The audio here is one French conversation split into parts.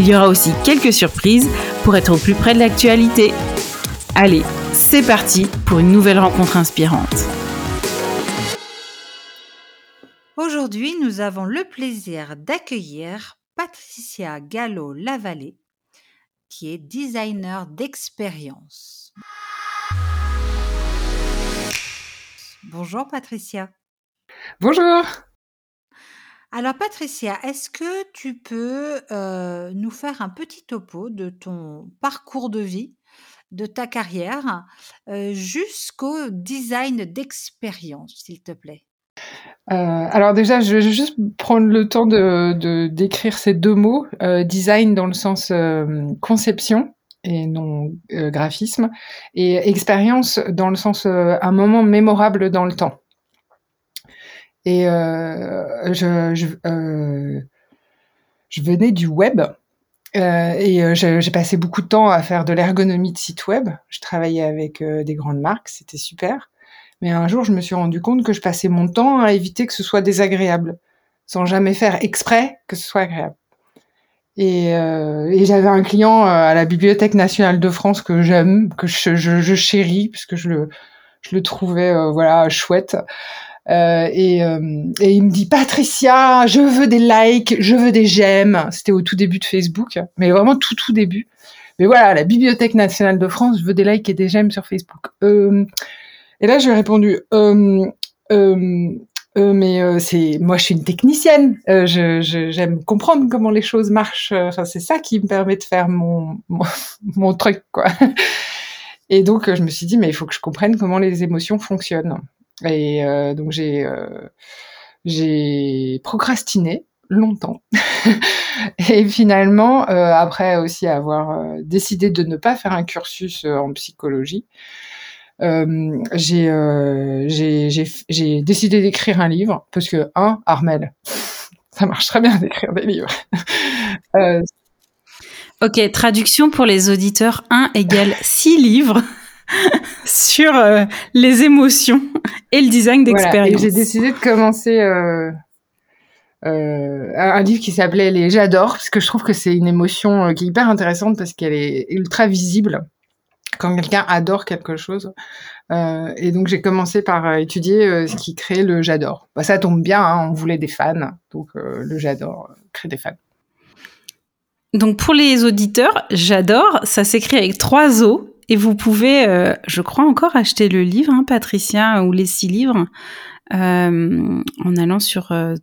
Il y aura aussi quelques surprises pour être au plus près de l'actualité. Allez, c'est parti pour une nouvelle rencontre inspirante. Aujourd'hui, nous avons le plaisir d'accueillir Patricia Gallo-Lavallée, qui est designer d'expérience. Bonjour Patricia. Bonjour. Alors Patricia, est-ce que tu peux euh, nous faire un petit topo de ton parcours de vie, de ta carrière, euh, jusqu'au design d'expérience, s'il te plaît? Euh, alors déjà, je vais juste prendre le temps de d'écrire ces deux mots, design dans le sens conception et non graphisme, et expérience dans le sens un moment mémorable dans le temps. Et euh, je, je, euh, je, venais du web. Euh, et j'ai passé beaucoup de temps à faire de l'ergonomie de site web. Je travaillais avec des grandes marques, c'était super. Mais un jour, je me suis rendu compte que je passais mon temps à éviter que ce soit désagréable, sans jamais faire exprès que ce soit agréable. Et, euh, et j'avais un client à la Bibliothèque nationale de France que j'aime, que je, je, je, chéris, puisque je le, je le trouvais euh, voilà chouette. Euh, et, euh, et, il me dit Patricia, je veux des likes, je veux des j'aime. C'était au tout début de Facebook, mais vraiment tout tout début. Mais voilà, la Bibliothèque nationale de France, je veux des likes et des j'aime sur Facebook. Euh, et là, je lui ai répondu mais c'est moi, je suis une technicienne. je, j'aime comprendre comment les choses marchent. Enfin, c'est ça qui me permet de faire mon, mon, mon truc, quoi. Et donc, je me suis dit, mais il faut que je comprenne comment les émotions fonctionnent. Et euh, donc j'ai euh, procrastiné longtemps. et finalement, euh, après aussi avoir décidé de ne pas faire un cursus en psychologie, j'ai décidé d'écrire un livre parce que un Armel, ça marche très bien d'écrire des livres. ok, traduction pour les auditeurs 1 égale 6 livres. sur euh, les émotions et le design d'expérience. j'ai décidé de commencer euh, euh, un livre qui s'appelait Les J'adore, parce que je trouve que c'est une émotion qui est hyper intéressante parce qu'elle est ultra visible quand quelqu'un adore quelque chose. et donc j'ai commencé par étudier ce qui crée le J'adore. Bah, ça tombe bien, hein, on voulait des fans, donc le J'adore crée des fans. Donc pour les auditeurs, j'adore, ça s'écrit avec trois O et vous pouvez, euh, je crois encore, acheter le livre, hein, Patricia, ou les six livres, euh, en allant sur euh,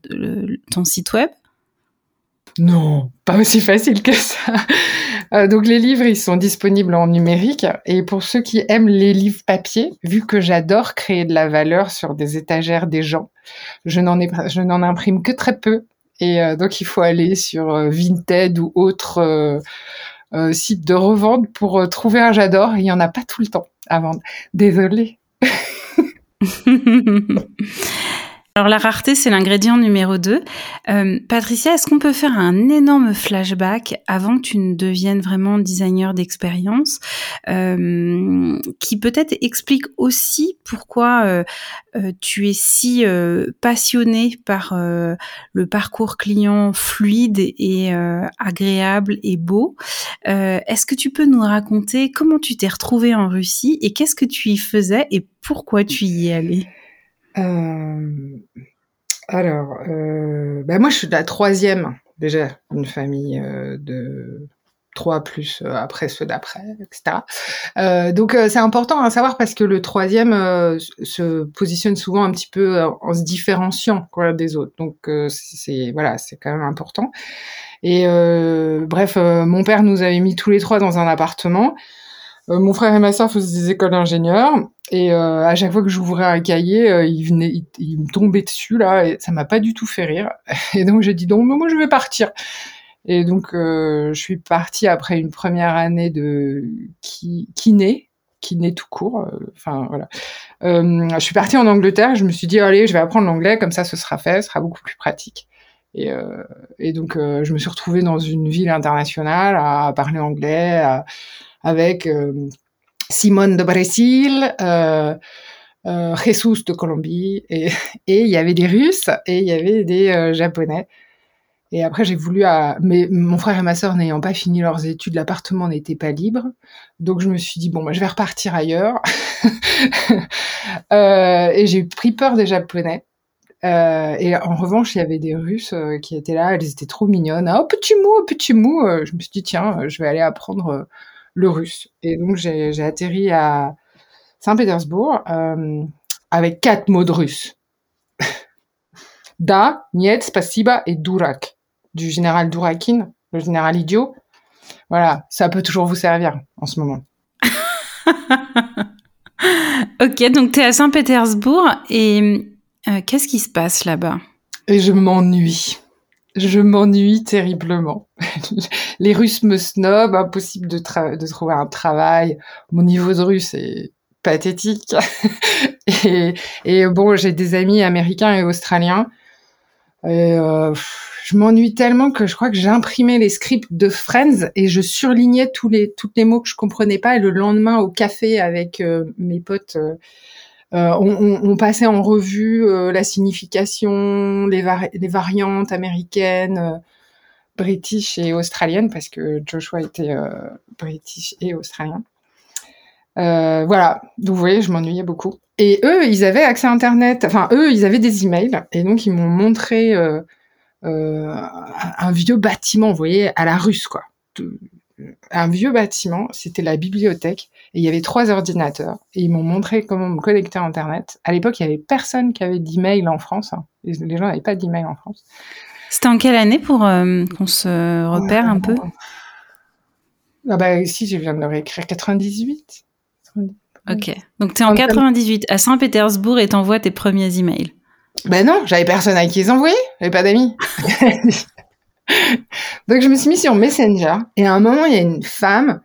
ton site web. Non, pas aussi facile que ça. donc les livres, ils sont disponibles en numérique. Et pour ceux qui aiment les livres papier, vu que j'adore créer de la valeur sur des étagères des gens, je n'en ai, je n'en imprime que très peu. Et donc il faut aller sur Vinted ou autre euh, site de revente pour euh, trouver un j'adore. Il n'y en a pas tout le temps à vendre. Désolée. Alors la rareté, c'est l'ingrédient numéro 2. Euh, Patricia, est-ce qu'on peut faire un énorme flashback avant que tu ne deviennes vraiment designer d'expérience, euh, qui peut-être explique aussi pourquoi euh, tu es si passionné par le parcours client fluide et agréable et beau? est-ce que tu peux nous raconter comment tu t'es retrouvé en Russie et qu'est-ce que tu y faisais et pourquoi tu y es allé euh, alors, euh, bah moi, je suis la troisième déjà d'une famille euh, de trois plus après ceux d'après, etc. Donc c'est important à savoir parce que le troisième se positionne souvent un petit peu en se différenciant des autres. Donc c'est voilà, c'est quand même important. Et bref, mon père nous avait mis tous les trois dans un appartement. Mon frère et ma soeur faisaient des écoles d'ingénieurs et à chaque fois que j'ouvrais un cahier, il venait, il, me tombait dessus là et ça m'a pas du tout fait rire. Et donc j'ai dit donc moi je vais partir. Et donc, euh, je suis partie après une première année de kiné, kiné tout court. Euh, enfin, voilà. Euh, je suis partie en Angleterre. Je me suis dit, allez, je vais apprendre l'anglais, comme ça, ce sera fait, ce sera beaucoup plus pratique. Et, euh, et donc, euh, je me suis retrouvée dans une ville internationale à parler anglais avec Simone de Brésil. Euh, Jesus de Colombie et il y avait des Russes et il y avait des Japonais et après, j'ai voulu, mais mon frère et ma sœur n'ayant pas fini leurs études, l'appartement n'était pas libre. Donc, je me suis dit, bon, bah, je vais repartir ailleurs. euh, et j'ai pris peur des Japonais. Euh, et en revanche, il y avait des Russes euh, qui étaient là, elles étaient trop mignonnes. Ah, oh, petit mot, petit mot. Euh, je me suis dit, tiens, je vais aller apprendre le russe. Et donc, j'ai atterri à Saint-Pétersbourg avec quatre mots de russe. da, niet, spasiba et durak du général Dourakin, le général idiot. Voilà, ça peut toujours vous servir en ce moment. ok, donc tu es à Saint-Pétersbourg et euh, qu'est-ce qui se passe là-bas? Et je m'ennuie. Je m'ennuie terriblement. Les Russes me snobent, impossible de, trouver un travail. Mon niveau de russe est pathétique. et, bon, j'ai des amis américains et australiens. Euh, je m'ennuie tellement que je crois que j'ai imprimé les scripts de Friends et je surlignais tous les tous les mots que je comprenais pas. Et le lendemain au café avec euh, mes potes, euh, euh on, on, on, passait en revue euh, la signification, les, variantes américaines, british et australiennes parce que Joshua était british et australien. voilà, donc vous voyez, je m'ennuyais beaucoup. Et eux, ils avaient accès à Internet. Enfin, eux, ils avaient des emails et donc ils m'ont montré euh, un vieux bâtiment, vous voyez, à la russe, quoi. Un vieux bâtiment, c'était la bibliothèque, et il y avait trois ordinateurs, et ils m'ont montré comment me connecter à Internet. À l'époque, il y avait personne qui avait d'email en France. Hein. Les gens n'avaient pas d'email en France. C'était en quelle année pour euh, qu'on se repère un peu? Ah bah si, je viens de le réécrire, 98. Ok, donc tu es en 98 à Saint-Pétersbourg et t'envoies tes premiers emails. Ben non, j'avais personne à qui les envoyer, j'avais pas d'amis. Donc je me suis mis sur Messenger et à un moment il y a une femme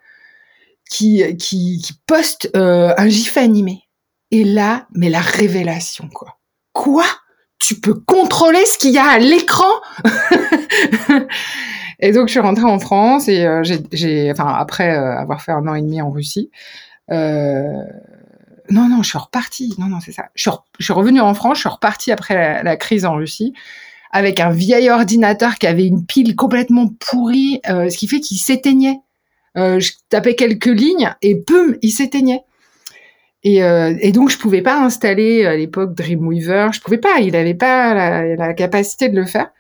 qui qui, poste euh, un gif animé et là mais la révélation quoi. Quoi? Tu peux contrôler ce qu'il y a à l'écran? Et donc je suis rentrée en France et euh, j'ai enfin après euh, avoir fait un an et demi en Russie. Non, non, je suis repartie. Non, non, c'est ça. Je suis revenue en France, je suis repartie après la, crise en Russie avec un vieil ordinateur qui avait une pile complètement pourrie, euh, ce qui fait qu'il s'éteignait. Euh, je tapais quelques lignes et boum, il s'éteignait. Et, euh, et, donc je pouvais pas installer à l'époque Dreamweaver, je pouvais pas, il avait pas la, la, capacité de le faire.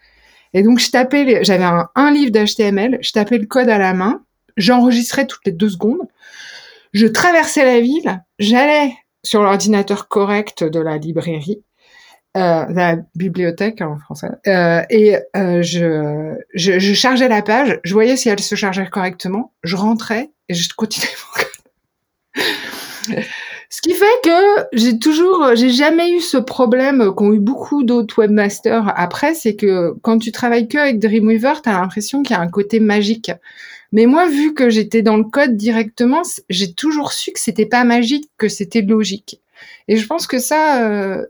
Et donc je tapais, j'avais un, un livre d'HTML, je tapais le code à la main, j'enregistrais toutes les deux secondes, je traversais la ville, j'allais sur l'ordinateur correct de la librairie, euh, la bibliothèque en français, euh, et euh, je, je, je, chargeais la page, je voyais si elle se chargeait correctement, je rentrais et je continuais mon code. Ce qui fait que j'ai toujours, j'ai jamais eu ce problème qu'ont eu beaucoup d'autres webmasters après, c'est que quand tu travailles que avec Dreamweaver, tu as l'impression qu'il y a un côté magique. Mais moi, vu que j'étais dans le code directement, j'ai toujours su que c'était pas magique, que c'était logique. Et je pense que ça,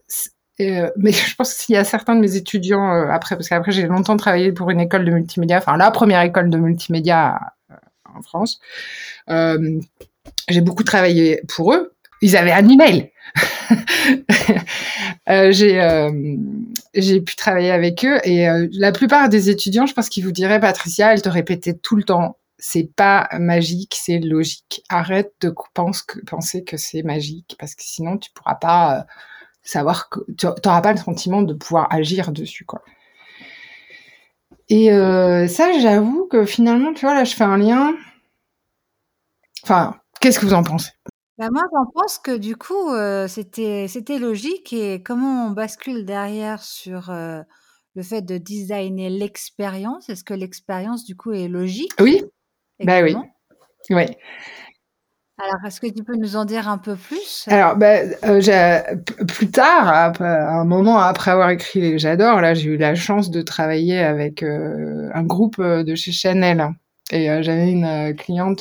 euh, euh, mais je pense qu'il y a certains de mes étudiants euh, après, parce qu'après j'ai longtemps travaillé pour une école de multimédia, enfin la première école de multimédia en France. j'ai beaucoup travaillé pour eux. Ils avaient un email. j'ai j'ai pu travailler avec eux et la plupart des étudiants, je pense qu'ils vous diraient Patricia, elle te répétait tout le temps c'est pas magique, c'est logique. Arrête de penser que c'est magique parce que sinon tu pourras pas euh, savoir que tu n'auras pas le sentiment de pouvoir agir dessus quoi. Et euh, ça, j'avoue que finalement, tu vois, là, je fais un lien. Enfin, qu'est-ce que vous en pensez? Bah moi, j'en pense que du coup, c'était c'était logique et comment on bascule derrière sur, le fait de designer l'expérience? Est-ce que l'expérience, du coup, est logique? Oui, bah oui. Oui. Alors, est-ce que tu peux nous en dire un peu plus? Alors, bah, plus tard, un moment après avoir écrit J'adore, là, j'ai eu la chance de travailler avec un groupe de chez Chanel. Et j'avais une cliente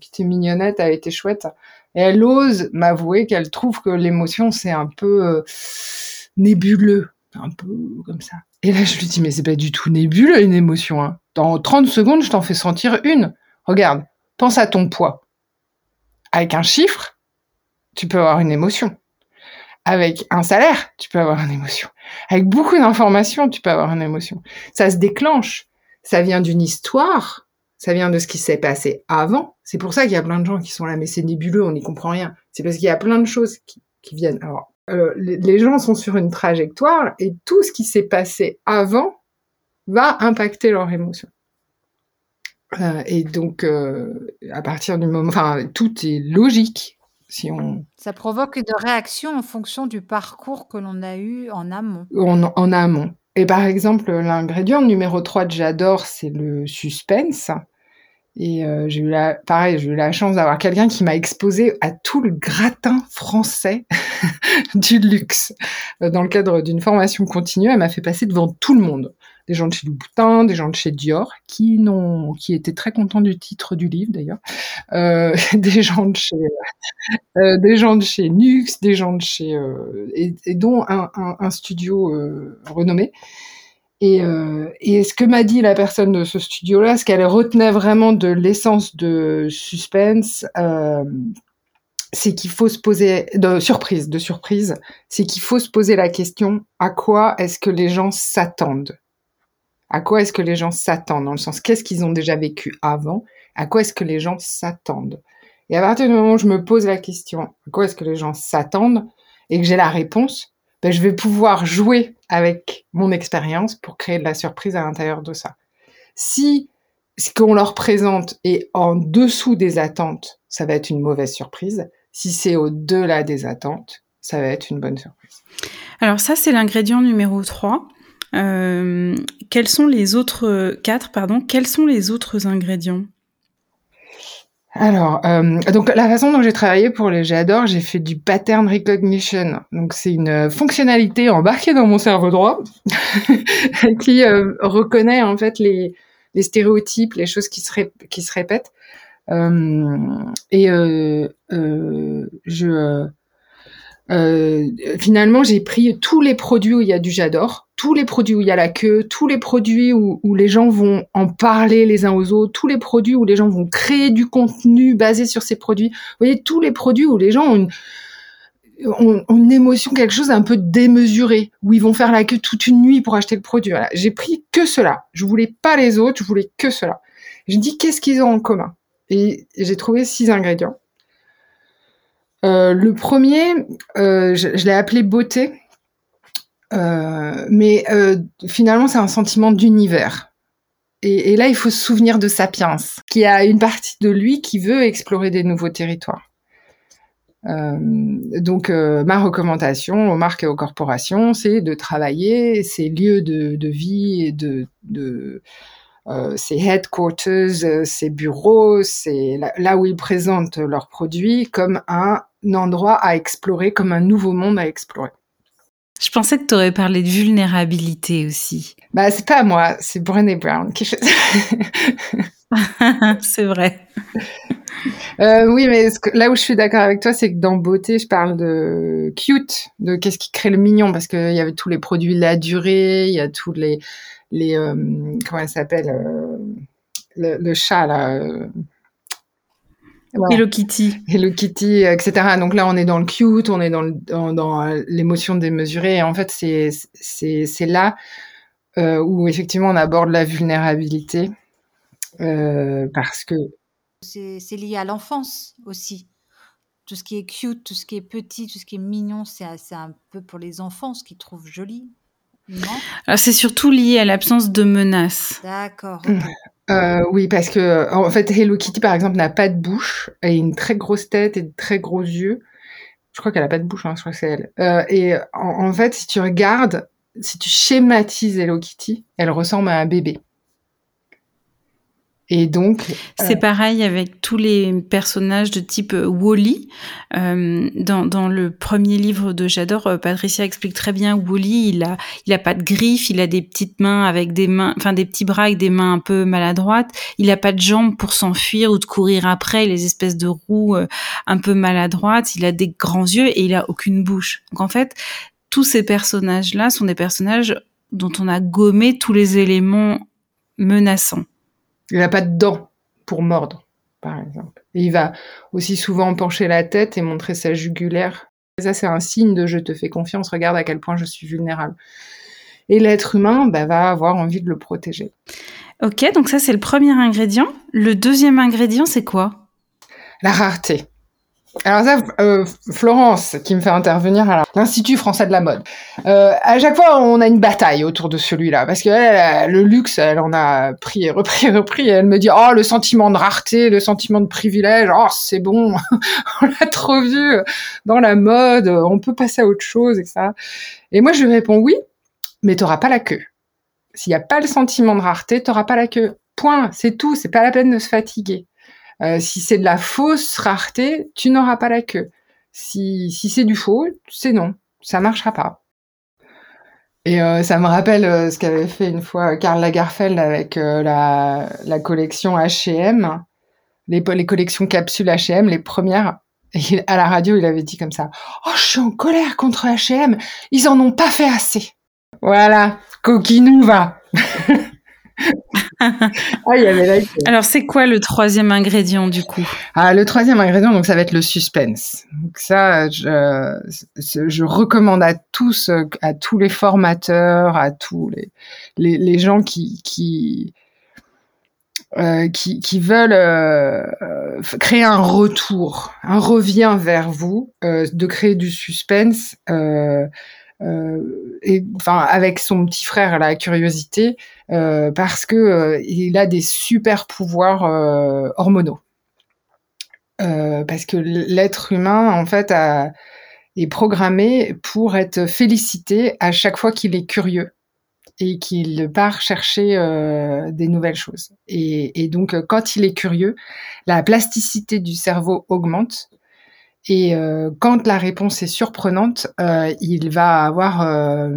qui était mignonnette, elle était chouette. Et elle ose m'avouer qu'elle trouve que l'émotion, c'est un peu nébuleux, un peu comme ça. Et là, je lui dis, mais c'est pas du tout nébuleux une émotion. Hein. Dans 30 secondes, je t'en fais sentir une. Regarde, pense à ton poids. Avec un chiffre, tu peux avoir une émotion. Avec un salaire, tu peux avoir une émotion. Avec beaucoup d'informations, tu peux avoir une émotion. Ça se déclenche. Ça vient d'une histoire. Ça vient de ce qui s'est passé avant. C'est pour ça qu'il y a plein de gens qui sont là, mais c'est nébuleux, on n'y comprend rien. C'est parce qu'il y a plein de choses qui, viennent. Euh, les gens sont sur une trajectoire et tout ce qui s'est passé avant va impacter leur émotion. Euh, et donc, euh, à partir du moment, enfin, tout est logique. Si on... Ça provoque de réactions en fonction du parcours que l'on a eu en amont. En, en amont. Et par exemple, l'ingrédient numéro 3 de J'adore, c'est le suspense. Et euh, j'ai eu la, pareil, j'ai eu la chance d'avoir quelqu'un qui m'a exposé à tout le gratin français du luxe. Dans le cadre d'une formation continue, elle m'a fait passer devant tout le monde. Des gens de chez Louboutin, des gens de chez Dior, qui n'ont, qui étaient très contents du titre du livre d'ailleurs, euh, des gens de chez, euh, des gens de chez Nux, des gens de chez, euh, et, et, dont un, studio renommé. Euh, et, ce que m'a dit la personne de ce studio-là, ce qu'elle retenait vraiment de l'essence de suspense, euh, c'est qu'il faut se poser de surprise, de surprise, c'est qu'il faut se poser la question à quoi est-ce que les gens s'attendent? À quoi est-ce que les gens s'attendent Dans le sens, qu'est-ce qu'ils ont déjà vécu avant? À quoi est-ce que les gens s'attendent? Et à partir du moment où je me pose la question, à quoi est-ce que les gens s'attendent et que j'ai la réponse, ben, je vais pouvoir jouer avec mon expérience pour créer de la surprise à l'intérieur de ça. Si ce qu'on leur présente est en dessous des attentes, ça va être une mauvaise surprise. Si c'est au-delà des attentes, ça va être une bonne surprise. Alors ça, c'est l'ingrédient numéro 3. Euh, quels sont les autres quatre pardon Quels sont les autres ingrédients? Alors, euh, donc la façon dont j'ai travaillé pour les J'adore, j'ai fait du pattern recognition. Donc c'est une fonctionnalité embarquée dans mon cerveau droit qui euh, reconnaît en fait les, stéréotypes, les choses qui se, répètent. Et je finalement, j'ai pris tous les produits où il y a du j'adore, tous les produits où il y a la queue, tous les produits où, les gens vont en parler les uns aux autres, tous les produits où les gens vont créer du contenu basé sur ces produits. Vous voyez, tous les produits où les gens ont une, émotion, quelque chose un peu démesuré, où ils vont faire la queue toute une nuit pour acheter le produit. J'ai pris que cela. Je voulais pas les autres, je voulais que cela. Je dis qu'est-ce qu'ils ont en commun? Et j'ai trouvé six ingrédients. Euh, le premier, euh, je, l'ai appelé beauté, euh, mais finalement c'est un sentiment d'univers. Et, là, il faut se souvenir de Sapiens, qui a une partie de lui qui veut explorer des nouveaux territoires. donc, ma recommandation aux marques et aux corporations, c'est de travailler ces lieux de, vie et de, de ces headquarters, ces bureaux, c'est là, où ils présentent leurs produits comme un endroit à explorer, comme un nouveau monde à explorer. Je pensais que tu aurais parlé de vulnérabilité aussi. Bah, c'est pas moi, c'est Brené Brown qui fait c'est vrai. Euh, oui, mais là où je suis d'accord avec toi, c'est que dans beauté, je parle de cute, de qu'est-ce qui crée le mignon, parce qu'il y avait tous les produits la durée, il y a tous les, les euh, comment elle s'appelle, euh, le, le, chat là, Hello Kitty. Hello Kitty, etc. Donc là, on est dans le cute, on est dans, dans, euh, l'émotion démesurée. Et en fait, c'est, c'est, c'est là euh, où effectivement on aborde la vulnérabilité. Euh, parce que. C'est, c'est lié à l'enfance aussi. Tout ce qui est cute, tout ce qui est petit, tout ce qui est mignon, c'est, c'est un peu pour les enfants, ce qu'ils trouvent joli. Non? C'est surtout lié à l'absence de menaces. D'accord. Euh, oui, parce que en fait, Hello Kitty, par exemple, n'a pas de bouche, et une très grosse tête et de très gros yeux. Je crois qu'elle a pas de bouche, hein, je crois que c'est elle. Euh, et en, en, fait, si tu regardes, si tu schématises Hello Kitty, elle ressemble à un bébé. Et donc, c'est euh, pareil avec tous les personnages de type euh, Wally. Euh, dans, dans, le premier livre de J'adore, euh, Patricia explique très bien Wally. Il a, il a pas de griffes, il a des petites mains avec des mains, enfin des petits bras avec des mains un peu maladroites. Il a pas de jambes pour s'enfuir ou de courir après les espèces de roues un peu maladroites. Il a des grands yeux et il a aucune bouche. Donc en fait, tous ces personnages-là sont des personnages dont on a gommé tous les éléments menaçants. Il n'a pas de dents pour mordre, par exemple. Et il va aussi souvent pencher la tête et montrer sa jugulaire. ça, c'est un signe de je te fais confiance, regarde à quel point je suis vulnérable. Et l'être humain bah, va avoir envie de le protéger. Ok, donc ça, c'est le premier ingrédient. Le deuxième ingrédient, c'est quoi? La rareté. Alors ça, euh, Florence, qui me fait intervenir à l'Institut français de la mode. Euh, à chaque fois, on a une bataille autour de celui-là, parce que le luxe, elle en a pris et repris et repris. Et elle me dit, oh, le sentiment de rareté, le sentiment de privilège, oh, c'est bon, on l'a trop vu dans la mode, on peut passer à autre chose, et ça. Et moi, je lui réponds, oui, mais t'auras pas la queue. S'il n'y a pas le sentiment de rareté, t'auras pas la queue. Point, c'est tout, c'est pas la peine de se fatiguer. Euh, si c'est de la fausse rareté, tu n'auras pas la queue. Si, si c'est du faux, c'est non, ça marchera pas. Et euh, ça me rappelle euh, ce qu'avait fait une fois Karl Lagerfeld avec la, la, collection H&M, les, les collections capsules H&M, les premières. Et à la radio, il avait dit comme ça "Oh, je suis en colère contre H&M, ils en ont pas fait assez." Voilà, coquinou va. ah, y avait Alors, c'est quoi le troisième ingrédient du coup? Ah, le troisième ingrédient, donc ça va être le suspense. Donc ça, je, je recommande à tous, à tous les formateurs, à tous les, les, les gens qui, qui euh, qui, qui, veulent euh, créer un retour, un revient vers vous, euh, de créer du suspense. Euh, et enfin avec son petit frère la curiosité euh, parce que euh, il a des super pouvoirs hormonaux parce que l'être humain en fait a, est programmé pour être félicité à chaque fois qu'il est curieux et qu'il part chercher euh, des nouvelles choses. Et, et, donc, quand il est curieux, la plasticité du cerveau augmente et euh, quand la réponse est surprenante, euh, il va avoir euh,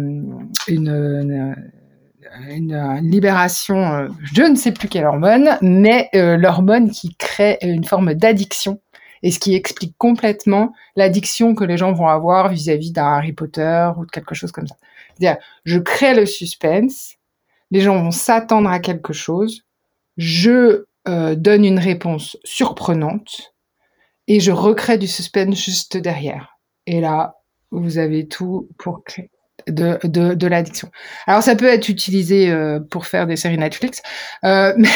une, une, une, libération, euh, je ne sais plus quelle hormone, mais euh, l'hormone qui crée une forme d'addiction et ce qui explique complètement l'addiction que les gens vont avoir vis-à-vis d'un Harry Potter ou de quelque chose comme ça. C'est-à-dire, je crée le suspense, les gens vont s'attendre à quelque chose, je donne une réponse surprenante, et je recrée du suspense juste derrière. Et là, vous avez tout pour créer de, de, de l'addiction. Alors ça peut être utilisé euh, pour faire des séries Netflix, euh, mais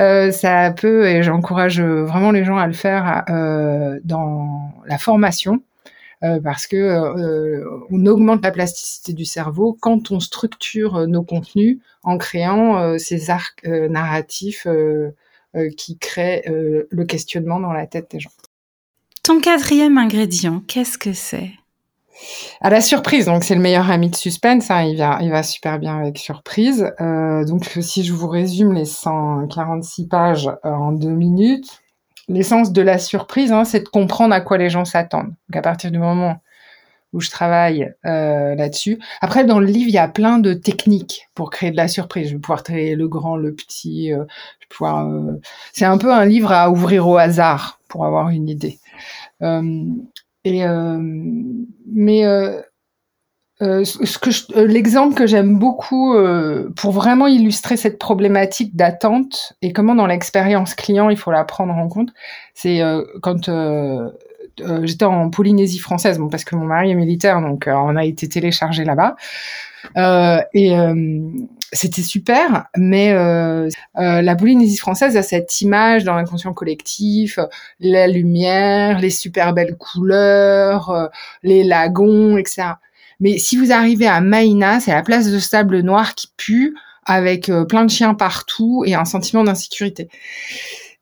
euh, ça peut, et j'encourage vraiment les gens à le faire euh, dans la formation, euh, parce que on augmente la plasticité du cerveau quand on structure nos contenus en créant ces arcs narratifs euh, qui crée euh, le questionnement dans la tête des gens. Ton quatrième ingrédient, qu'est-ce que c'est? À la surprise, donc c'est le meilleur ami de suspense, hein, il, va, il va super bien avec surprise. Euh, donc si je vous résume les 146 pages en deux minutes, l'essence de la surprise, hein, c'est de comprendre à quoi les gens s'attendent. Donc à partir du moment où je travaille euh, là-dessus. Après, dans le livre, il y a plein de techniques pour créer de la surprise. Je vais pouvoir créer le grand, le petit. Euh. Euh, c'est un peu un livre à ouvrir au hasard pour avoir une idée. Euh, et euh, mais ce que l'exemple que j'aime beaucoup pour vraiment illustrer cette problématique d'attente et comment dans l'expérience client il faut la prendre en compte, c'est quand euh, j'étais en Polynésie française, bon, parce que mon mari est militaire, donc on a été téléchargé là-bas. Euh, et c'était super, mais la Polynésie française a cette image dans l'inconscient collectif, la lumière, les super belles couleurs, les lagons, etc. Mais si vous arrivez à Maïna, c'est la place de sable noir qui pue, avec plein de chiens partout et un sentiment d'insécurité.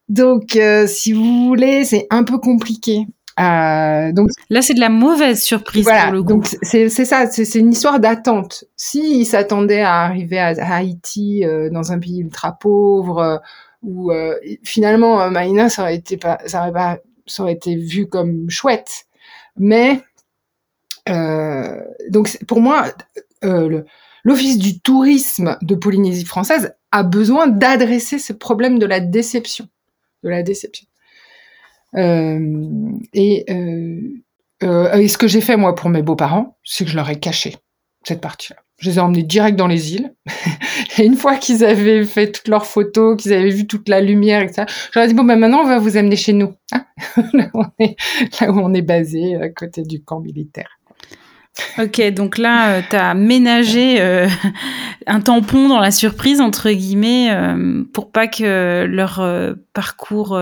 Donc, si vous voulez, c'est un peu compliqué. Euh, donc là, c'est de la mauvaise surprise voilà, pour le coup. Donc c'est ça, c'est une histoire d'attente. S'il s'attendait à arriver à, Haïti euh, dans un pays ultra pauvre, euh, où euh, finalement euh, Maïna, ça aurait été pas, ça aurait pas, ça aurait été vu comme chouette. Mais donc pour moi, l'office du tourisme de Polynésie française a besoin d'adresser ce problème de la déception, de la déception. Euh, et, euh, euh, et ce que j'ai fait moi pour mes beaux-parents, c'est que je leur ai caché cette partie-là. Je les ai emmenés direct dans les îles. et une fois qu'ils avaient fait toutes leurs photos, qu'ils avaient vu toute la lumière, etc., je leur ai dit, bon, ben maintenant, on va vous amener chez nous. Hein là, où on est, là où on est basé, à côté du camp militaire. Ok, donc là, euh, tu as ménagé euh, un tampon dans la surprise, entre guillemets, euh, pour pas que leur parcours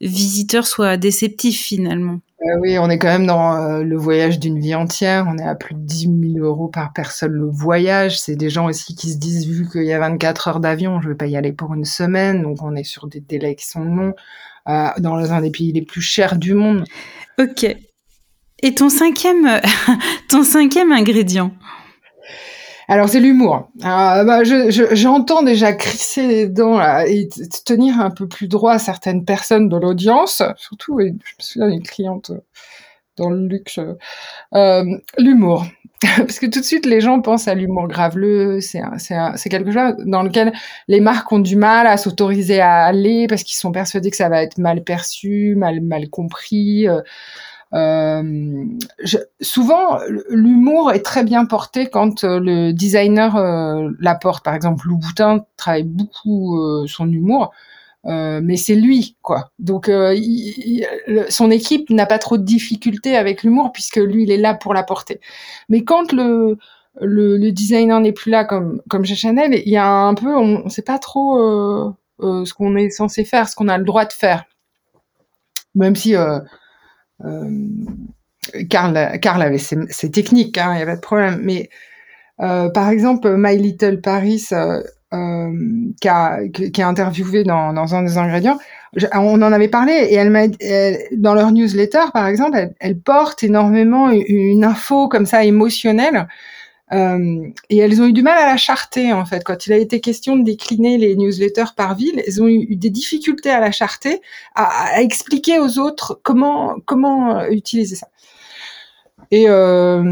visiteur soit déceptif finalement. oui, on est quand même dans le voyage d'une vie entière. On est à plus de 10 000 euros par personne le voyage. C'est des gens aussi qui se disent, vu qu'il y a 24 heures d'avion, je vais pas y aller pour une semaine. Donc on est sur des délais qui sont longs, dans un des pays les plus chers du monde. Ok. Et ton cinquième, ingrédient alors c'est l'humour. Euh, bah, J'entends déjà crisser les dents et tenir un peu plus droit certaines personnes de l'audience, surtout, je me souviens d'une cliente dans le luxe, euh, l'humour. Parce que tout de suite, les gens pensent à l'humour graveleux, c'est quelque chose dans lequel les marques ont du mal à s'autoriser à aller parce qu'ils sont persuadés que ça va être mal perçu, mal, mal compris. Euh, euh, je, souvent, l'humour est très bien porté quand euh, le designer euh, l'apporte. Par exemple, Lou Boutin travaille beaucoup euh, son humour, mais c'est lui, quoi. Donc, son équipe n'a pas trop de difficultés avec l'humour puisque lui, il est là pour l'apporter. Mais quand le le, le designer n'est plus là comme comme chez Chanel, il y a un peu, on ne sait pas trop ce qu'on est censé faire, ce qu'on a le droit de faire. Même si Carl, euh, Carl avait ses, techniques, hein, il n'y avait pas de problème. Mais euh, par exemple, My Little Paris, euh, qui, a, qui, interviewé dans, dans, un des ingrédients, on en avait parlé et elle m'a dans leur newsletter, par exemple, elle, porte énormément une info comme ça émotionnelle euh, et elles ont eu du mal à la charter en fait. Quand il a été question de décliner les newsletters par ville, elles ont eu des difficultés à la charter, à, expliquer aux autres comment comment euh, utiliser ça. Et euh,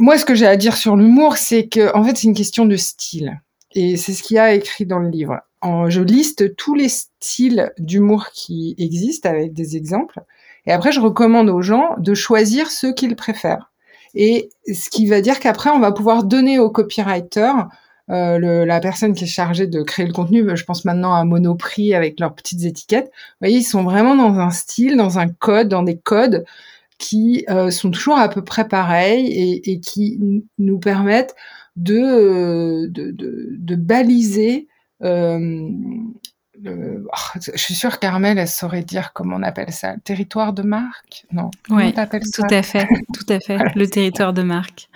moi, ce que j'ai à dire sur l'humour, c'est que en fait, c'est une question de style. Et c'est ce qu'il y a écrit dans le livre. Je liste tous les styles d'humour qui existent avec des exemples. Et après, je recommande aux gens de choisir ceux qu'ils préfèrent. Et ce qui va dire qu'après, on va pouvoir donner au copywriter, euh, le, la personne qui est chargée de créer le contenu, je pense maintenant à Monoprix avec leurs petites étiquettes. Vous voyez, ils sont vraiment dans un style, dans un code, dans des codes qui euh, sont toujours à peu près pareils et, et qui nous permettent de, euh, de, de, de baliser euh, Oh, je suis sûre Carmel, elle saurait dire comment on appelle ça, territoire de marque? Non. Oui, tout à fait, tout à fait, le territoire de marque.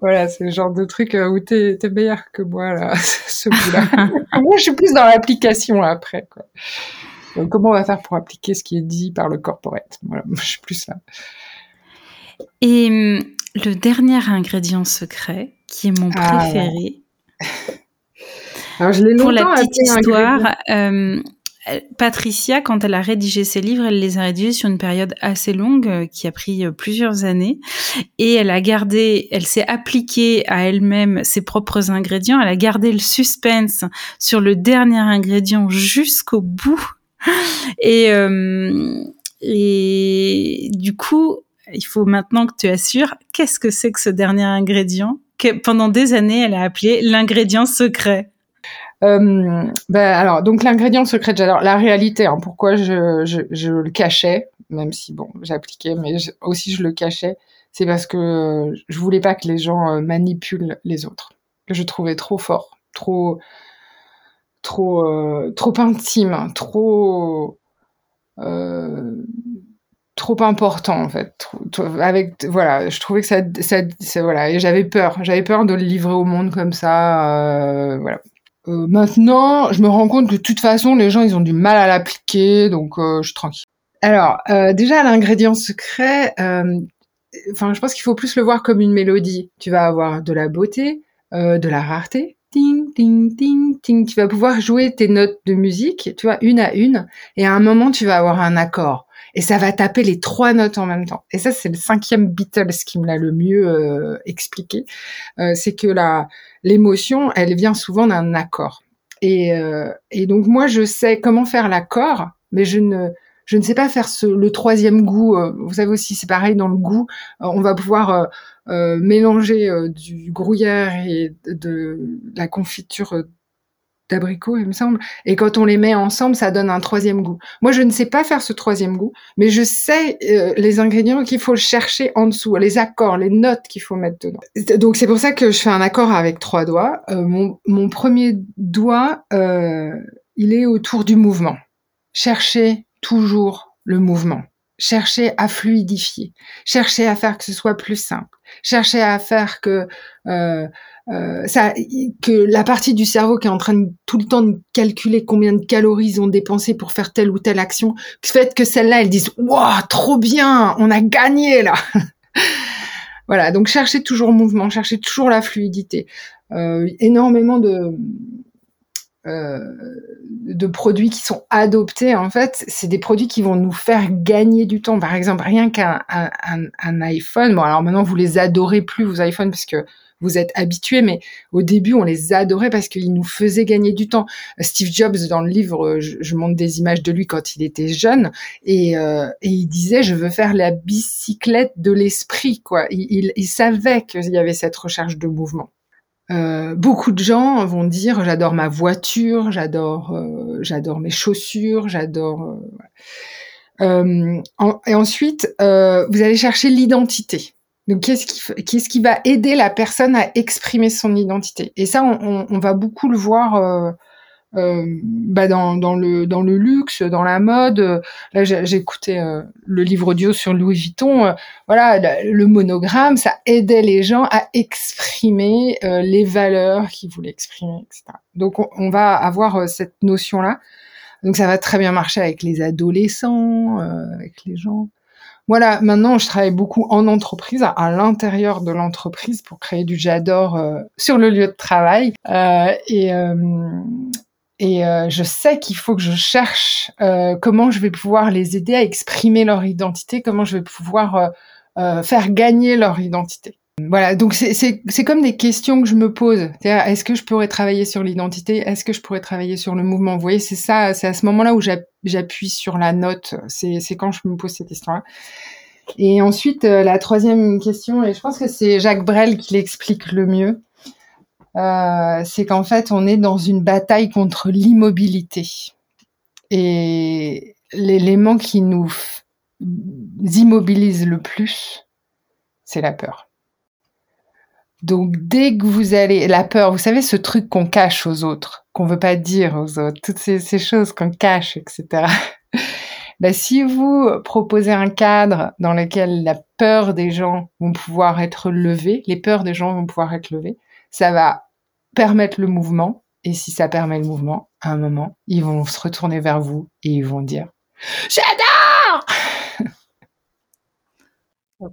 Voilà, c'est le genre de truc euh, où t'es es meilleur que moi là, ce bout-là. moi, je suis plus dans l'application après. Quoi. Donc, comment on va faire pour appliquer ce qui est dit par le corporate? Voilà, moi, je suis plus là. Et hum, le dernier ingrédient secret, qui est mon ah, préféré. Pour la petite histoire, euh, Patricia, quand elle a rédigé ses livres, elle les a rédigés sur une période assez longue euh, qui a pris euh, plusieurs années. Et elle a gardé, elle s'est appliquée à elle-même ses propres ingrédients, elle a gardé le suspense sur le dernier ingrédient jusqu'au bout. Et et du coup, il faut maintenant que tu assures qu'est-ce que c'est que ce dernier ingrédient? Que pendant des années elle a appelé l'ingrédient secret. Euh, ben alors, donc l'ingrédient secret, j'adore la réalité. Hein, pourquoi je, je, je, le cachais, même si bon, j'appliquais, mais aussi je le cachais, c'est parce que je voulais pas que les gens euh, manipulent les autres. Que je trouvais trop fort, trop, trop, euh, trop intime, trop, euh, trop important en fait. avec voilà, je trouvais que ça, ça, ça voilà, et j'avais peur, j'avais peur de le livrer au monde comme ça, euh, voilà. Euh, maintenant, je me rends compte que de toute façon, les gens, ils ont du mal à l'appliquer, donc euh, je suis tranquille. Alors, euh, déjà, l'ingrédient secret, enfin, je pense qu'il faut plus le voir comme une mélodie. Tu vas avoir de la beauté, de la rareté, ting, ting, ting, ting. Tu vas pouvoir jouer tes notes de musique, tu vois, une à une, et à un moment, tu vas avoir un accord. Et ça va taper les trois notes en même temps. Et ça, c'est le cinquième Beatles qui me l'a le mieux expliqué. c'est que la l'émotion, elle vient souvent d'un accord. Et, euh, et, donc moi, je sais comment faire l'accord, mais je ne, je ne sais pas faire le troisième goût. Euh, vous savez aussi, c'est pareil dans le goût. Euh, on va pouvoir mélanger du gruyère et de la confiture d'abricot, il me semble. Et quand on les met ensemble, ça donne un troisième goût. Moi, je ne sais pas faire ce troisième goût, mais je sais euh, les ingrédients qu'il faut chercher en dessous, les accords, les notes qu'il faut mettre dedans. Donc c'est pour ça que je fais un accord avec trois doigts. Euh, mon, premier doigt, euh, il est autour du mouvement. Cherchez toujours le mouvement. Cherchez à fluidifier. Cherchez à faire que ce soit plus simple. Cherchez à faire que euh, euh, ça, que la partie du cerveau qui est en train de tout le temps de calculer combien de calories ils ont dépensé pour faire telle ou telle action, fait que celle-là, elle dise waouh, trop bien, on a gagné là. voilà, donc cherchez toujours mouvement, cherchez toujours la fluidité. Euh, énormément de de produits qui sont adoptés, en fait, c'est des produits qui vont nous faire gagner du temps. Par exemple, rien qu'un un, un, iPhone. Bon, alors maintenant, vous les adorez plus, vos iPhones, parce que vous êtes habitués, mais au début, on les adorait parce qu'ils nous faisaient gagner du temps. Steve Jobs, dans le livre, je, montre des images de lui quand il était jeune, et, euh, il disait, je veux faire la bicyclette de l'esprit, quoi. Il, savait qu'il y avait cette recherche de mouvement. Euh, beaucoup de gens vont dire j'adore ma voiture, j'adore, euh, j'adore mes chaussures, j'adore. et ensuite, vous allez chercher l'identité. Donc, qu'est-ce qui, qu'est-ce qui va aider la personne à exprimer son identité? Et ça, on, on, va beaucoup le voir euh, euh, bah dans, dans, le, dans le luxe, dans la mode. Là, j'ai écouté euh, le livre audio sur Louis Vuitton. Euh, voilà, le monogramme, ça aidait les gens à exprimer euh, les valeurs qu'ils voulaient exprimer, etc. Donc, on, on va avoir cette notion-là. Donc, ça va très bien marcher avec les adolescents, avec les gens voilà, maintenant je travaille beaucoup en entreprise, à, l'intérieur de l'entreprise pour créer du j'adore euh, sur le lieu de travail. Euh, et euh, et euh, je sais qu'il faut que je cherche comment je vais pouvoir les aider à exprimer leur identité, comment je vais pouvoir faire gagner leur identité. Voilà, donc c'est comme des questions que je me pose. Est-ce que je pourrais travailler sur l'identité? Est-ce que je pourrais travailler sur le mouvement? Vous voyez, c'est ça, c'est à ce moment-là où j'appuie sur la note. C'est quand je me pose ces questions-là. Et ensuite, euh, la troisième question, et je pense que c'est Jacques Brel qui l'explique le mieux, euh, c'est qu'en fait, on est dans une bataille contre l'immobilité. Et l'élément qui nous immobilise le plus, c'est la peur. Donc dès que vous allez, la peur, vous savez ce truc qu'on cache aux autres, qu'on veut pas dire aux autres, toutes ces, choses qu'on cache, etc. ben, si vous proposez un cadre dans lequel la peur des gens vont pouvoir être levée, les peurs des gens vont pouvoir être levées, ça va permettre le mouvement. Et si ça permet le mouvement, à un moment, ils vont se retourner vers vous et ils vont dire J'adore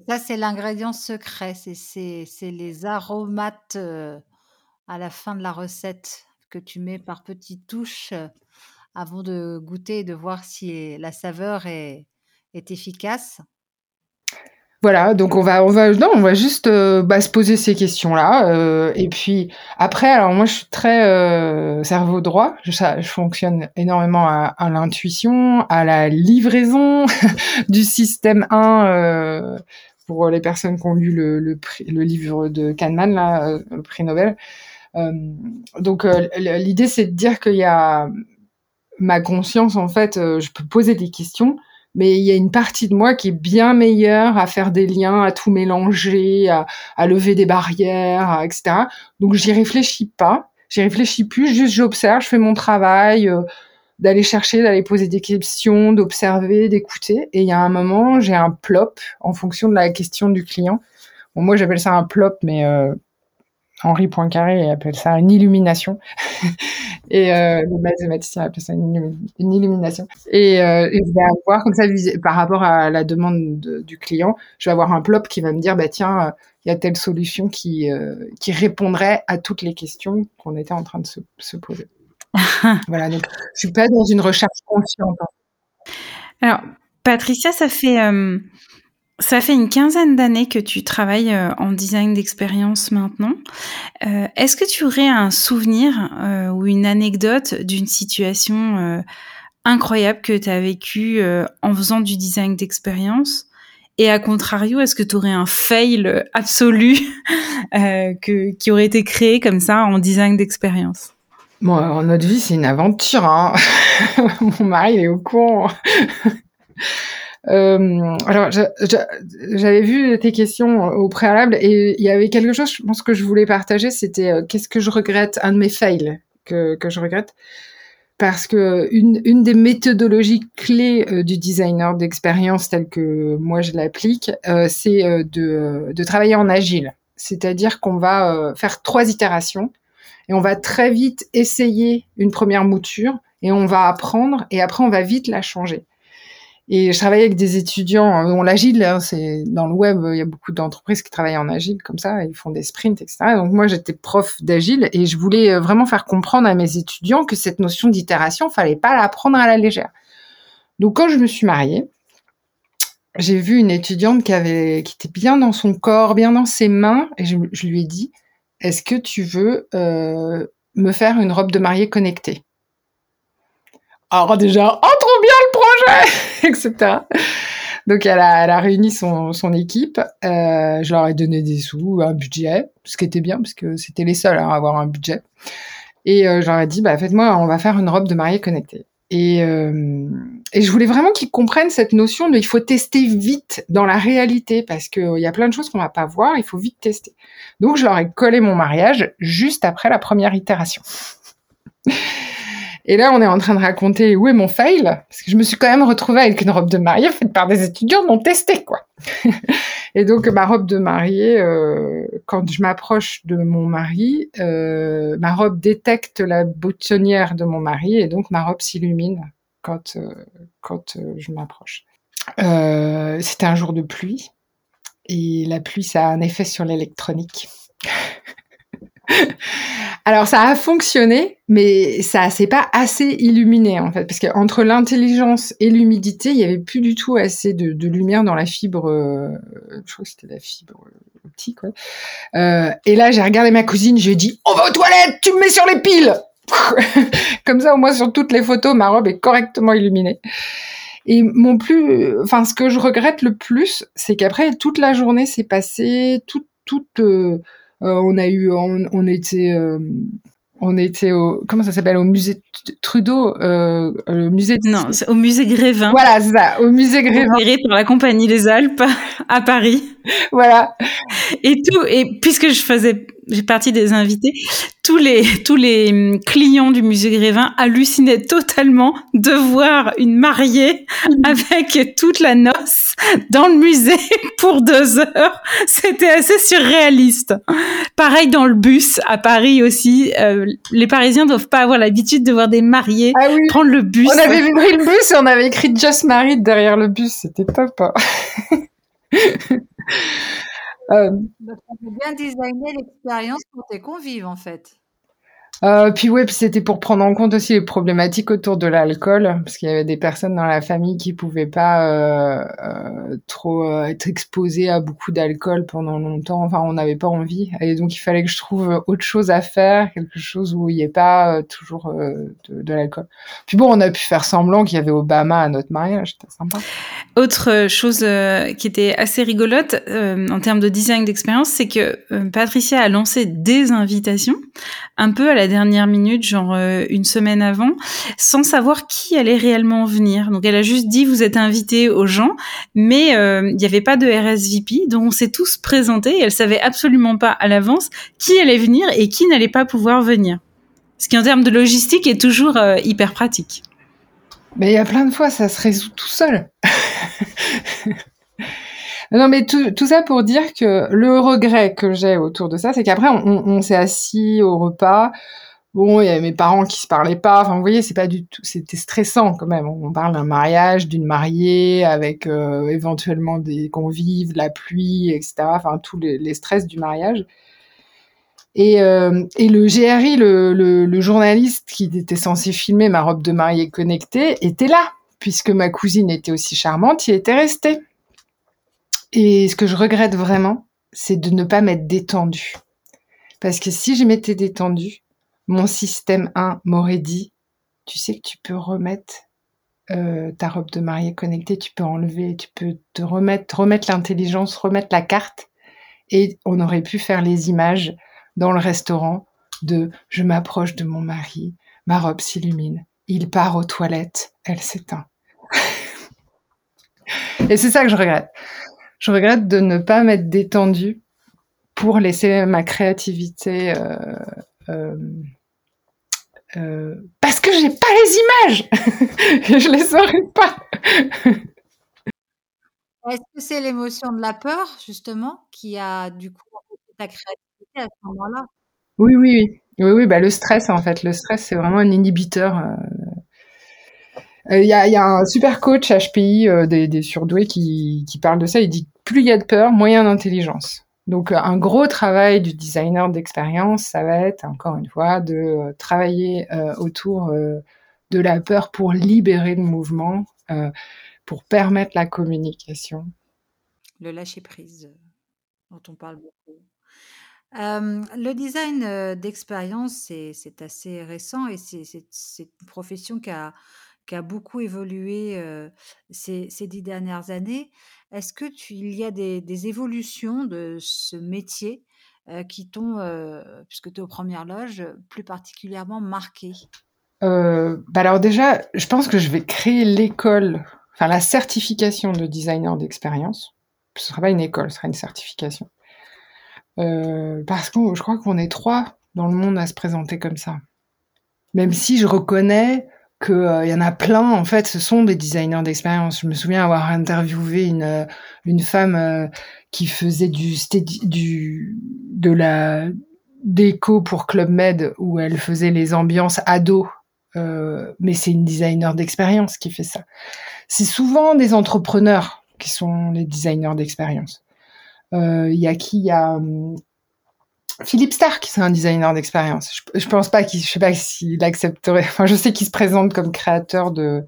ça, c'est l'ingrédient secret. C'est les aromates euh, à la fin de la recette que tu mets par petites touches euh, avant de goûter et de voir si la saveur est, est efficace. Voilà, donc on va, on va, non, on va juste euh, bah, se poser ces questions-là. et puis après, alors moi je suis très cerveau droit. Je, je fonctionne énormément à, à l'intuition, à la livraison du système 1 pour les personnes qui ont lu le, le, le livre de Kahneman, là, euh, le prix Nobel. Euh, donc euh, l'idée c'est de dire qu'il y a ma conscience en fait, je peux poser des questions, mais il y a une partie de moi qui est bien meilleure à faire des liens, à tout mélanger, à, à lever des barrières, etc. Donc j'y réfléchis pas, j'y réfléchis plus, juste j'observe, je fais mon travail d'aller chercher, d'aller poser des questions, d'observer, d'écouter. Et il y a un moment, j'ai un plop en fonction de la question du client. Bon, moi, j'appelle ça un plop, mais euh, Henri Poincaré appelle ça une illumination. et euh, le mathématicien appelle ça une, illumination. Et, euh, je vais avoir, comme ça, par rapport à la demande du client, je vais avoir un plop qui va me dire, bah tiens, euh, il y a telle solution qui, qui répondrait à toutes les questions qu'on était en train de se, se poser. voilà, donc je suis pas dans une recherche consciente. Alors, Patricia, ça fait ça fait une quinzaine d'années que tu travailles euh, en design d'expérience maintenant. Euh, est-ce que tu aurais un souvenir euh, ou une anecdote d'une situation incroyable que tu as vécue en faisant du design d'expérience? Et à contrario, est-ce que tu aurais un fail absolu que, qui aurait été créé comme ça en design d'expérience? Bon, notre vie, c'est une aventure. Hein Mon mari, il est au courant. Euh, alors, j'avais vu tes questions au préalable et il y avait quelque chose, je pense que je voulais partager, c'était euh, qu'est-ce que je regrette, un de mes fails que, que je regrette, parce que une, une des méthodologies clés euh, du designer d'expérience tel que moi je l'applique, euh, c'est de, de travailler en agile. C'est-à-dire qu'on va faire trois itérations et on va très vite essayer une première mouture et on va apprendre et après on va vite la changer. Et je travaillais avec des étudiants, on l'agile, hein, c'est dans le web, il y a beaucoup d'entreprises qui travaillent en agile comme ça, ils font des sprints, etc. Donc moi j'étais prof d'agile et je voulais euh, vraiment faire comprendre à mes étudiants que cette notion d'itération, fallait pas la prendre à la légère. Donc quand je me suis mariée, j'ai vu une étudiante qui était bien dans son corps, bien dans ses mains, et je, lui ai dit, est-ce que tu veux euh, me faire une robe de mariée connectée? Alors déjà, oh trop bien etc. Donc elle a, réuni son, équipe. Euh, je leur ai donné des sous, un budget, ce qui était bien parce que c'était les seuls à avoir un budget. Et euh, je leur ai dit, bah faites-moi, on va faire une robe de mariée connectée. Et, euh, et je voulais vraiment qu'ils comprennent cette notion de il faut tester vite dans la réalité parce qu'il euh, y a plein de choses qu'on va pas voir, il faut vite tester. Donc je leur ai collé mon mariage juste après la première itération. Et là, on est en train de raconter où est mon fail, parce que je me suis quand même retrouvée avec une robe de mariée faite par des étudiants non testés, quoi. et donc, ma robe de mariée, euh, quand je m'approche de mon mari, euh, ma robe détecte la boutonnière de mon mari, et donc ma robe s'illumine quand, euh, quand je m'approche. C'était un jour de pluie, et la pluie, ça a un effet sur l'électronique. Alors ça a fonctionné, mais ça s'est pas assez illuminé en fait, parce qu'entre l'intelligence et l'humidité, il y avait plus du tout assez de, lumière dans la fibre. Euh, je crois que c'était la fibre optique. Euh, et là, j'ai regardé ma cousine, j'ai dit "On va aux toilettes, tu me mets sur les piles." Comme ça, au moins sur toutes les photos, ma robe est correctement illuminée. Et mon plus, enfin, ce que je regrette le plus, c'est qu'après toute la journée s'est passée, toute, toute euh, on a eu, on, était euh, on était au comment ça s'appelle? Au musée Trudeau euh, le musée non au musée Grévin. Voilà c'est ça au musée Grévin. géré par la compagnie des Alpes à Paris. Voilà. Et tout et puisque je faisais j'ai partie des invités, tous les, tous les hum, clients du musée Grévin hallucinaient totalement de voir une mariée avec toute la noce dans le musée pour deux heures. C'était assez surréaliste. Pareil dans le bus à Paris aussi. Euh, les Parisiens doivent pas avoir l'habitude de voir des mariés ah prendre le bus. On avait pris le bus et on avait écrit Just Married derrière le bus. C'était top. Hein. Euh, bien designer l'expérience pour tes convives, en fait. Euh, puis ouais, c'était pour prendre en compte aussi les problématiques autour de l'alcool, parce qu'il y avait des personnes dans la famille qui pouvaient pas euh, euh, trop euh, être exposées à beaucoup d'alcool pendant longtemps. Enfin, on n'avait pas envie, et donc il fallait que je trouve autre chose à faire, quelque chose où il n'y ait pas euh, toujours de, de l'alcool. Puis bon, on a pu faire semblant qu'il y avait Obama à notre mariage, c'était sympa. Autre chose qui était assez rigolote en termes de design d'expérience, c'est que Patricia a lancé des invitations un peu à la dernière minute, genre euh, une semaine avant, sans savoir qui allait réellement venir. Donc elle a juste dit vous êtes invité aux gens, mais euh, il n'y avait pas de RSVP, donc on s'est tous présentés et elle savait absolument pas à l'avance qui allait venir et qui n'allait pas pouvoir venir. Ce qui en termes de logistique est toujours euh, hyper pratique. Mais il y a plein de fois ça se résout tout seul. Non, mais tout, ça pour dire que le regret que j'ai autour de ça, c'est qu'après, on s'est assis au repas. Bon, il y avait mes parents qui se parlaient pas. Enfin, vous voyez, c'est pas du tout. C'était stressant quand même. On parle d'un mariage, d'une mariée, avec euh, éventuellement des convives, la pluie, etc. Enfin, tous les, stress du mariage. Et, euh, le GRI, le, le, journaliste qui était censé filmer ma robe de mariée connectée, était là, puisque ma cousine était aussi charmante, il était resté. Et ce que je regrette vraiment, c'est de ne pas m'être détendue. Parce que si je m'étais détendue, mon système 1 m'aurait dit, tu sais que tu peux remettre euh, ta robe de mariée connectée, tu peux enlever, tu peux te remettre, remettre l'intelligence, remettre la carte, et on aurait pu faire les images dans le restaurant de je m'approche de mon mari, ma robe s'illumine, il part aux toilettes, elle s'éteint. et c'est ça que je regrette. Je regrette de ne pas m'être détendue pour laisser ma créativité euh, euh, euh, parce que j'ai pas les images et je les saurais pas. Est-ce que c'est l'émotion de la peur justement qui a du coup ta créativité à ce moment-là? Oui, oui, oui, oui, oui. Bah le stress en fait, le stress c'est vraiment un inhibiteur. Euh. Euh, il y, a, y, a, un super coach HPI des, des, surdoués qui, qui parle de ça. Il dit plus il y a de peur, a d'intelligence. Donc un gros travail du designer d'expérience, ça va être encore une fois de euh, travailler euh, autour euh, de la peur pour libérer le mouvement, pour permettre la communication. Le lâcher prise dont on parle beaucoup. le design d'expérience, c'est assez récent et c'est une profession qui a, qui a beaucoup évolué ces, ces, dix dernières années. Est-ce que il y a des, évolutions de ce métier qui t'ont, puisque tu es aux premières loges, plus particulièrement marqué? Euh, bah alors déjà, je pense que je vais créer l'école, enfin la certification de designer d'expérience. Ce ne sera pas une école, ce sera une certification. Euh, parce que je crois qu'on est trois dans le monde à se présenter comme ça. Même si je reconnais qu'il euh, y en a plein, en fait, ce sont des designers d'expérience. Je me souviens avoir interviewé une, euh, une femme euh, qui faisait du, du de la déco pour Club Med, où elle faisait les ambiances ados. mais c'est une designer d'expérience qui fait ça. C'est souvent des entrepreneurs qui sont les designers d'expérience. Il y a qui? Il y a hum, Philippe Stark, c'est un designer d'expérience. Je, je, pense pas qu'il, je sais pas s'il accepterait. Enfin, je sais qu'il se présente comme créateur de,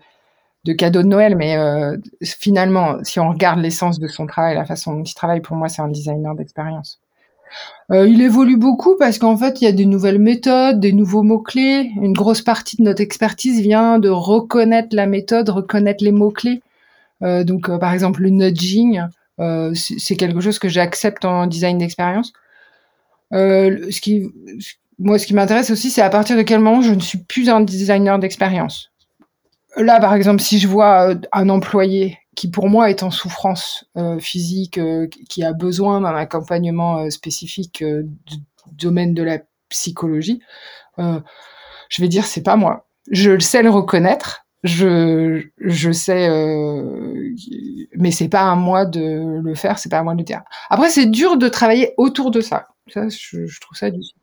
de cadeaux de Noël, mais euh, finalement, si on regarde l'essence de son travail, la façon dont il travaille, pour moi, c'est un designer d'expérience. Euh, il évolue beaucoup parce qu'en fait, il y a des nouvelles méthodes, des nouveaux mots-clés. Une grosse partie de notre expertise vient de reconnaître la méthode, reconnaître les mots-clés. Euh, donc, euh, par exemple, le nudging, euh, c'est quelque chose que j'accepte en design d'expérience. Euh, ce qui, moi, ce qui m'intéresse aussi, c'est à partir de quel moment je ne suis plus un designer d'expérience. Là, par exemple, si je vois euh, un employé qui, pour moi, est en souffrance euh, physique, euh, qui a besoin d'un accompagnement euh, spécifique du domaine de la psychologie, je vais dire c'est pas moi. Je le sais le reconnaître, je, je sais, euh, mais c'est pas à moi de le faire, c'est pas à moi de le dire. Après, c'est dur de travailler autour de ça. Ça, je, je trouve ça difficile.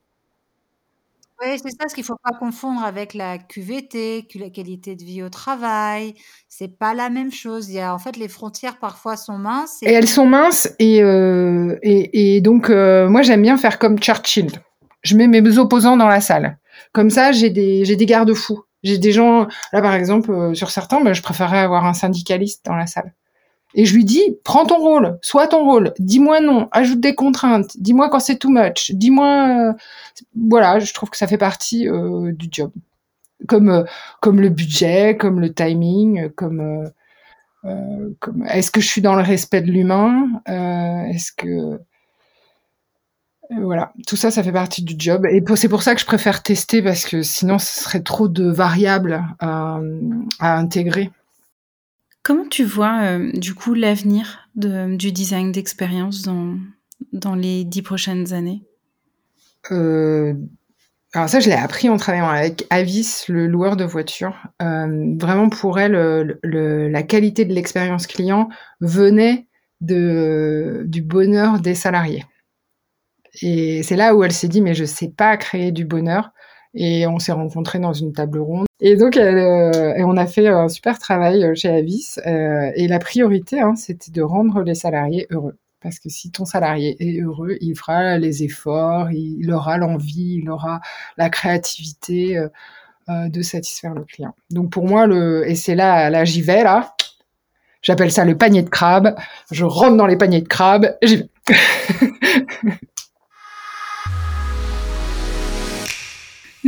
Oui, c'est ça, ce qu'il ne faut pas confondre avec la QVT, la qualité de vie au travail. C'est pas la même chose. Il y a, en fait, les frontières parfois sont minces. Et, et elles sont minces, et, euh, et, et donc, euh, moi, j'aime bien faire comme Churchill. Je mets mes opposants dans la salle. Comme ça, j'ai des, j'ai des garde-fous. J'ai des gens, là, par exemple, euh, sur certains, ben, je préférerais avoir un syndicaliste dans la salle. Et je lui dis, prends ton rôle, sois ton rôle, dis-moi non, ajoute des contraintes, dis-moi quand c'est too much, dis-moi, euh, voilà, je trouve que ça fait partie euh, du job, comme euh, comme le budget, comme le timing, comme, euh, euh, comme est-ce que je suis dans le respect de l'humain, est-ce que voilà, tout ça, ça fait partie du job. Et c'est pour ça que je préfère tester parce que sinon, ce serait trop de variables à, à intégrer. Comment tu vois euh, du coup l'avenir du design d'expérience dans, dans les dix prochaines années? Euh, Alors ça, je l'ai appris en travaillant avec Avis, le loueur de voitures. Euh, vraiment pour elle, le, le, la qualité de l'expérience client venait de, du bonheur des salariés. Et c'est là où elle s'est dit, mais je sais pas créer du bonheur. Et on s'est rencontrés dans une table ronde. Et donc, euh, et on a fait un super travail chez Avis. Euh, et la priorité, hein, c'était de rendre les salariés heureux. Parce que si ton salarié est heureux, il fera les efforts, il, aura l'envie, il aura la créativité euh, euh, de satisfaire le client. Donc pour moi, le, et c'est là, là j'y vais, là. J'appelle ça le panier de crabe. Je rentre dans les paniers de crabe j'y vais.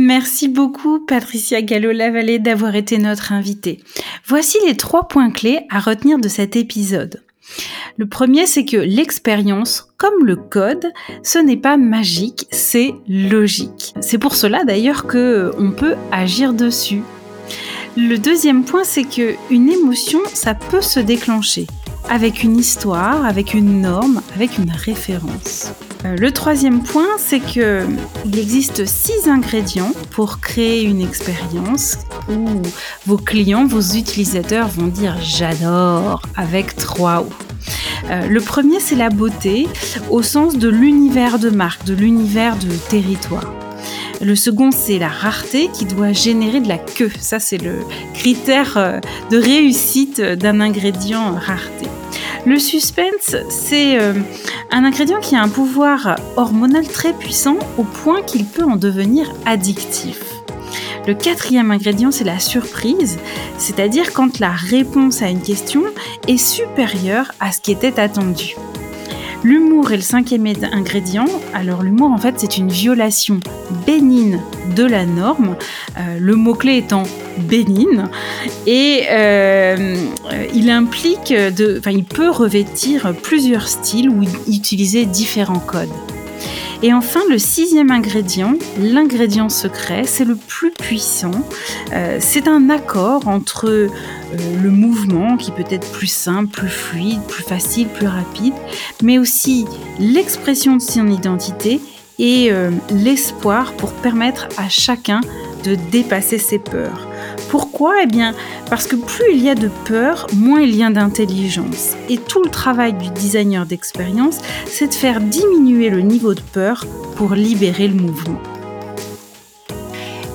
Merci beaucoup Patricia Gallo-Lavallée d'avoir été notre invitée. Voici les trois points clés à retenir de cet épisode. Le premier, c'est que l'expérience, comme le code, ce n'est pas magique, c'est logique. C'est pour cela d'ailleurs que on peut agir dessus. Le deuxième point, c'est que une émotion, ça peut se déclencher avec une histoire, avec une norme, avec une référence. Euh, le troisième point, c'est que il existe six ingrédients pour créer une expérience où vos clients, vos utilisateurs vont dire j'adore avec trois O. Euh, le premier, c'est la beauté au sens de l'univers de marque, de l'univers de territoire. Le second, c'est la rareté qui doit générer de la queue. Ça, c'est le critère euh, de réussite d'un ingrédient rareté. Le suspense, c'est euh, un ingrédient qui a un pouvoir hormonal très puissant au point qu'il peut en devenir addictif. Le quatrième ingrédient, c'est la surprise, c'est-à-dire quand la réponse à une question est supérieure à ce qui était attendu. L'humour est le cinquième ingrédient. Alors l'humour, en fait, c'est une violation bénigne de la norme, euh, le mot-clé étant bénigne, et euh, il implique, de, enfin, il peut revêtir plusieurs styles ou utiliser différents codes. Et enfin, le sixième ingrédient, l'ingrédient secret, c'est le plus puissant. Euh, c'est un accord entre euh, le mouvement qui peut être plus simple, plus fluide, plus facile, plus rapide, mais aussi l'expression de son identité et euh, l'espoir pour permettre à chacun de dépasser ses peurs. Pourquoi? Eh bien, parce que plus il y a de peur, moins il y a d'intelligence. Et tout le travail du designer d'expérience, c'est de faire diminuer le niveau de peur pour libérer le mouvement.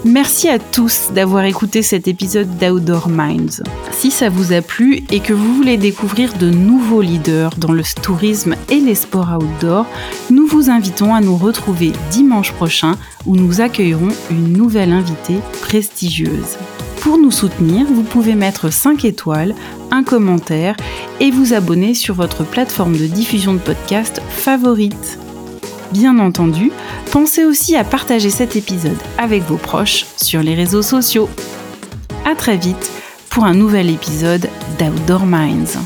Merci à tous d'avoir écouté cet épisode d'Outdoor Minds. Si ça vous a plu et que vous voulez découvrir de nouveaux leaders dans le tourisme et les sports outdoor, nous vous invitons à nous retrouver dimanche prochain où nous accueillerons une nouvelle invitée prestigieuse. Pour nous soutenir, vous pouvez mettre 5 étoiles, un commentaire et vous abonner sur votre plateforme de diffusion de podcast favorite. Bien entendu, pensez aussi à partager cet épisode avec vos proches sur les réseaux sociaux. A très vite pour un nouvel épisode d'Outdoor Minds.